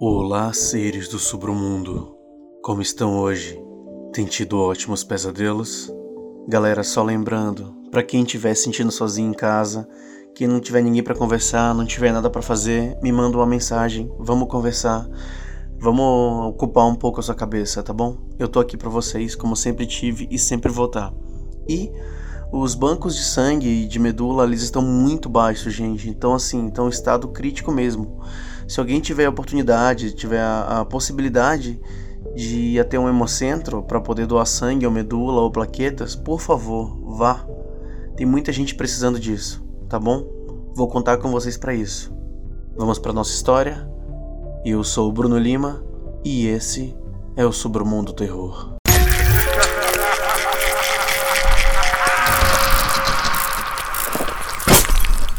Olá, seres do submundo. Como estão hoje? Tem tido ótimos pesadelos? Galera, só lembrando, para quem estiver sentindo sozinho em casa, que não tiver ninguém para conversar, não tiver nada para fazer, me manda uma mensagem, vamos conversar. Vamos ocupar um pouco a sua cabeça, tá bom? Eu tô aqui para vocês, como sempre tive e sempre vou estar. Tá. E os bancos de sangue e de medula, eles estão muito baixos, gente. Então, assim, estão em estado crítico mesmo. Se alguém tiver a oportunidade, tiver a, a possibilidade de ir até um hemocentro para poder doar sangue ou medula ou plaquetas, por favor, vá. Tem muita gente precisando disso, tá bom? Vou contar com vocês para isso. Vamos para nossa história. Eu sou o Bruno Lima e esse é o Submundo Terror.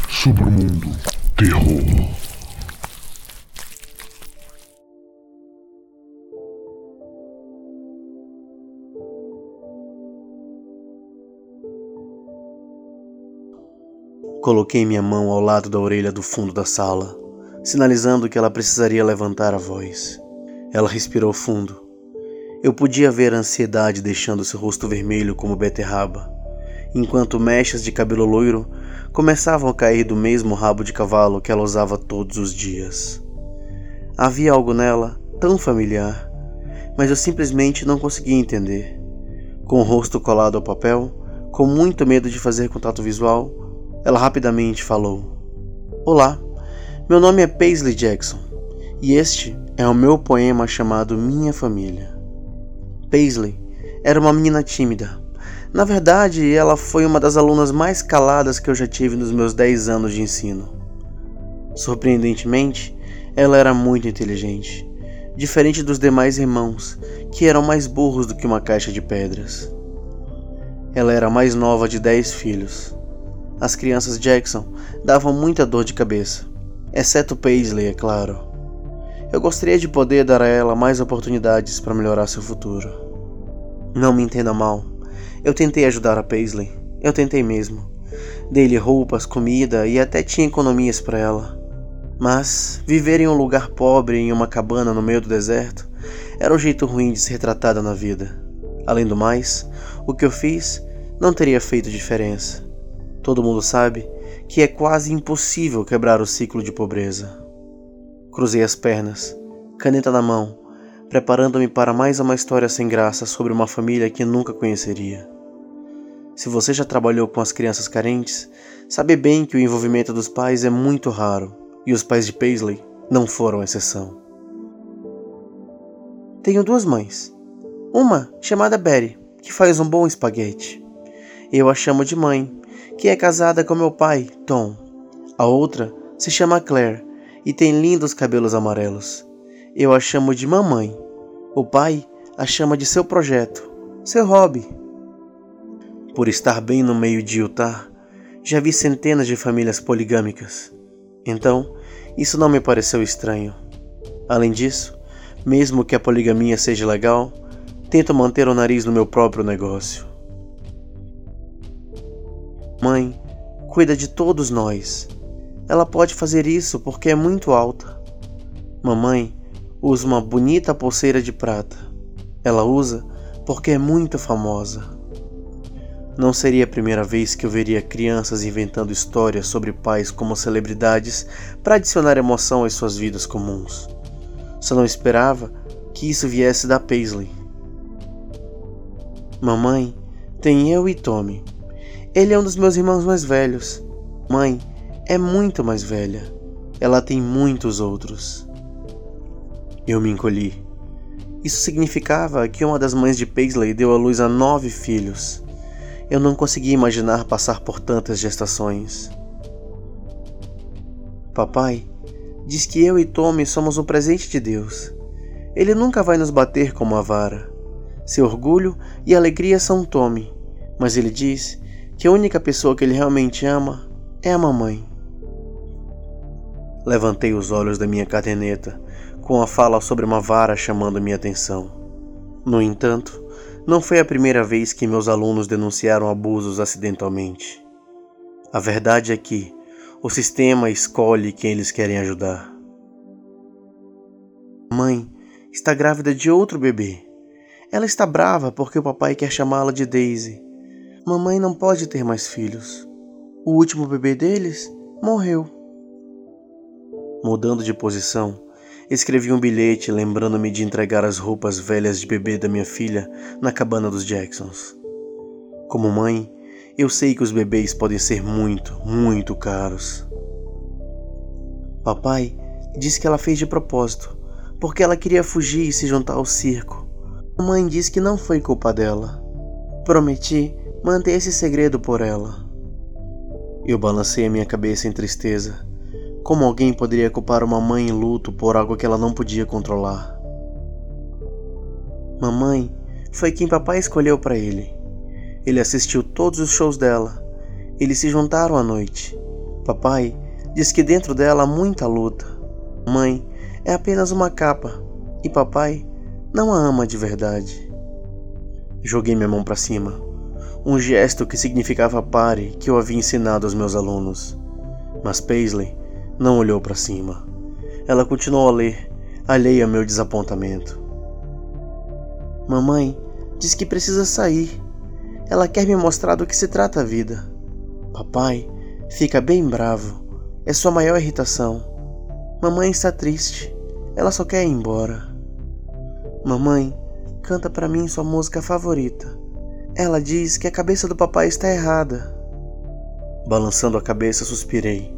Submundo Terror. Coloquei minha mão ao lado da orelha do fundo da sala, sinalizando que ela precisaria levantar a voz. Ela respirou fundo. Eu podia ver a ansiedade deixando seu rosto vermelho como beterraba, enquanto mechas de cabelo loiro começavam a cair do mesmo rabo de cavalo que ela usava todos os dias. Havia algo nela tão familiar, mas eu simplesmente não conseguia entender. Com o rosto colado ao papel, com muito medo de fazer contato visual, ela rapidamente falou: Olá, meu nome é Paisley Jackson e este é o meu poema chamado Minha Família. Paisley era uma menina tímida. Na verdade, ela foi uma das alunas mais caladas que eu já tive nos meus 10 anos de ensino. Surpreendentemente, ela era muito inteligente, diferente dos demais irmãos, que eram mais burros do que uma caixa de pedras. Ela era a mais nova de 10 filhos as crianças Jackson davam muita dor de cabeça, exceto Paisley, é claro. Eu gostaria de poder dar a ela mais oportunidades para melhorar seu futuro. Não me entenda mal. Eu tentei ajudar a Paisley. Eu tentei mesmo. Dei-lhe roupas, comida e até tinha economias para ela. Mas viver em um lugar pobre, em uma cabana no meio do deserto, era um jeito ruim de se retratada na vida. Além do mais, o que eu fiz não teria feito diferença. Todo mundo sabe que é quase impossível quebrar o ciclo de pobreza. Cruzei as pernas, caneta na mão, preparando-me para mais uma história sem graça sobre uma família que nunca conheceria. Se você já trabalhou com as crianças carentes, sabe bem que o envolvimento dos pais é muito raro e os pais de Paisley não foram exceção. Tenho duas mães. Uma chamada Betty, que faz um bom espaguete. Eu a chamo de mãe que é casada com meu pai, Tom. A outra se chama Claire e tem lindos cabelos amarelos. Eu a chamo de mamãe. O pai a chama de seu projeto, seu hobby. Por estar bem no meio de Utah, já vi centenas de famílias poligâmicas. Então, isso não me pareceu estranho. Além disso, mesmo que a poligamia seja legal, tento manter o nariz no meu próprio negócio. Mãe, cuida de todos nós. Ela pode fazer isso porque é muito alta. Mamãe usa uma bonita pulseira de prata. Ela usa porque é muito famosa. Não seria a primeira vez que eu veria crianças inventando histórias sobre pais como celebridades para adicionar emoção às suas vidas comuns. Só não esperava que isso viesse da Paisley. Mamãe tem eu e Tommy. Ele é um dos meus irmãos mais velhos. Mãe é muito mais velha. Ela tem muitos outros. Eu me encolhi. Isso significava que uma das mães de Paisley deu à luz a nove filhos. Eu não conseguia imaginar passar por tantas gestações. Papai diz que eu e Tommy somos um presente de Deus. Ele nunca vai nos bater com uma vara. Seu orgulho e alegria são Tommy, mas ele diz que a única pessoa que ele realmente ama é a mamãe. Levantei os olhos da minha caderneta com a fala sobre uma vara chamando minha atenção. No entanto, não foi a primeira vez que meus alunos denunciaram abusos acidentalmente. A verdade é que o sistema escolhe quem eles querem ajudar. Mãe está grávida de outro bebê. Ela está brava porque o papai quer chamá-la de Daisy. Mamãe não pode ter mais filhos. O último bebê deles morreu. Mudando de posição, escrevi um bilhete lembrando-me de entregar as roupas velhas de bebê da minha filha na cabana dos Jacksons. Como mãe, eu sei que os bebês podem ser muito, muito caros. Papai disse que ela fez de propósito, porque ela queria fugir e se juntar ao circo. Mamãe disse que não foi culpa dela. Prometi manter esse segredo por ela. Eu balancei a minha cabeça em tristeza. Como alguém poderia culpar uma mãe em luto por algo que ela não podia controlar? Mamãe foi quem papai escolheu para ele. Ele assistiu todos os shows dela. Eles se juntaram à noite. Papai diz que dentro dela há muita luta. Mãe é apenas uma capa e papai não a ama de verdade. Joguei minha mão para cima um gesto que significava pare que eu havia ensinado aos meus alunos. Mas Paisley não olhou para cima. Ela continuou a ler, alheia ao meu desapontamento. Mamãe diz que precisa sair. Ela quer me mostrar do que se trata a vida. Papai fica bem bravo. É sua maior irritação. Mamãe está triste. Ela só quer ir embora. Mamãe canta para mim sua música favorita. Ela diz que a cabeça do papai está errada. Balançando a cabeça, suspirei.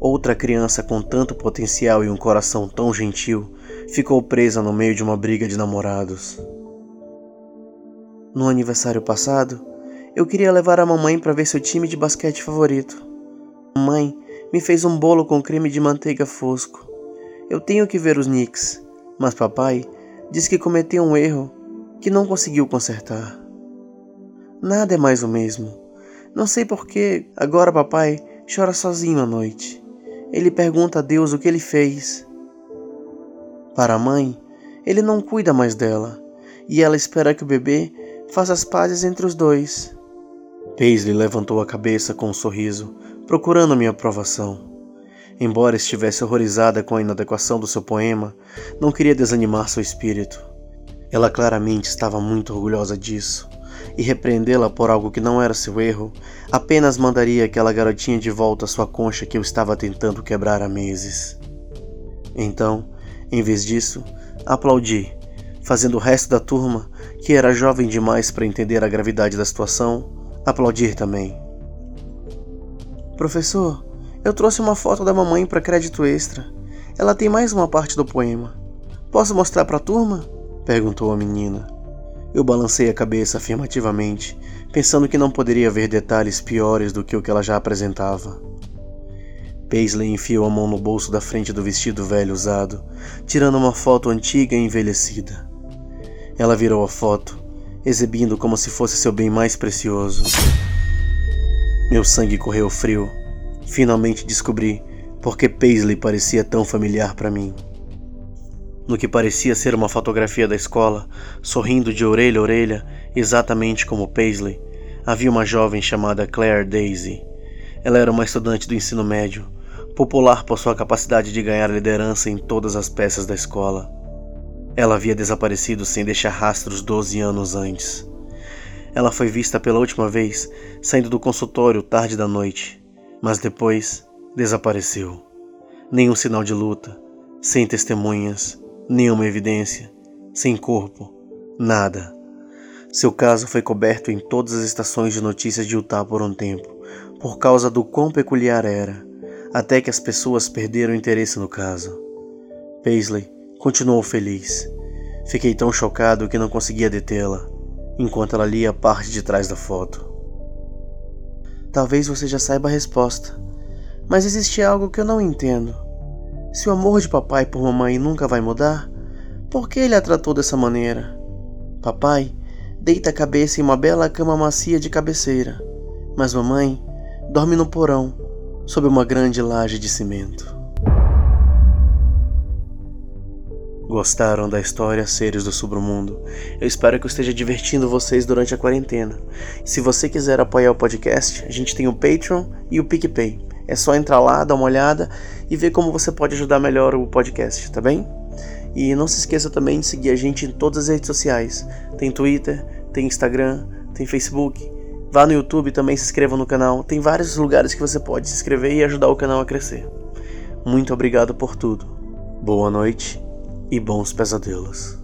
Outra criança com tanto potencial e um coração tão gentil ficou presa no meio de uma briga de namorados. No aniversário passado, eu queria levar a mamãe para ver seu time de basquete favorito. Mãe me fez um bolo com creme de manteiga fosco. Eu tenho que ver os Knicks, mas papai disse que cometeu um erro que não conseguiu consertar. Nada é mais o mesmo. Não sei por que agora papai chora sozinho à noite. Ele pergunta a Deus o que ele fez. Para a mãe, ele não cuida mais dela e ela espera que o bebê faça as pazes entre os dois. Paisley levantou a cabeça com um sorriso, procurando minha aprovação. Embora estivesse horrorizada com a inadequação do seu poema, não queria desanimar seu espírito. Ela claramente estava muito orgulhosa disso e repreendê-la por algo que não era seu erro, apenas mandaria aquela garotinha de volta à sua concha que eu estava tentando quebrar há meses. Então, em vez disso, aplaudi, fazendo o resto da turma, que era jovem demais para entender a gravidade da situação, aplaudir também. Professor, eu trouxe uma foto da mamãe para crédito extra. Ela tem mais uma parte do poema. Posso mostrar para a turma? perguntou a menina. Eu balancei a cabeça afirmativamente, pensando que não poderia haver detalhes piores do que o que ela já apresentava. Paisley enfiou a mão no bolso da frente do vestido velho usado, tirando uma foto antiga e envelhecida. Ela virou a foto, exibindo como se fosse seu bem mais precioso. Meu sangue correu frio. Finalmente descobri por que Paisley parecia tão familiar para mim. No que parecia ser uma fotografia da escola, sorrindo de orelha a orelha, exatamente como Paisley, havia uma jovem chamada Claire Daisy. Ela era uma estudante do ensino médio, popular por sua capacidade de ganhar liderança em todas as peças da escola. Ela havia desaparecido sem deixar rastros 12 anos antes. Ela foi vista pela última vez saindo do consultório tarde da noite, mas depois desapareceu. Nenhum sinal de luta, sem testemunhas, nenhuma evidência, sem corpo, nada. Seu caso foi coberto em todas as estações de notícias de Utah por um tempo, por causa do quão peculiar era, até que as pessoas perderam interesse no caso. Paisley continuou feliz. Fiquei tão chocado que não conseguia detê-la, enquanto ela lia a parte de trás da foto. Talvez você já saiba a resposta, mas existe algo que eu não entendo. Se o amor de papai por mamãe nunca vai mudar, por que ele a tratou dessa maneira? Papai deita a cabeça em uma bela cama macia de cabeceira, mas mamãe dorme no porão, sob uma grande laje de cimento. Gostaram da história Seres do Submundo? Eu espero que eu esteja divertindo vocês durante a quarentena. Se você quiser apoiar o podcast, a gente tem o Patreon e o PicPay. É só entrar lá, dar uma olhada e ver como você pode ajudar melhor o podcast, tá bem? E não se esqueça também de seguir a gente em todas as redes sociais. Tem Twitter, tem Instagram, tem Facebook. Vá no YouTube também, se inscreva no canal. Tem vários lugares que você pode se inscrever e ajudar o canal a crescer. Muito obrigado por tudo. Boa noite e bons pesadelos.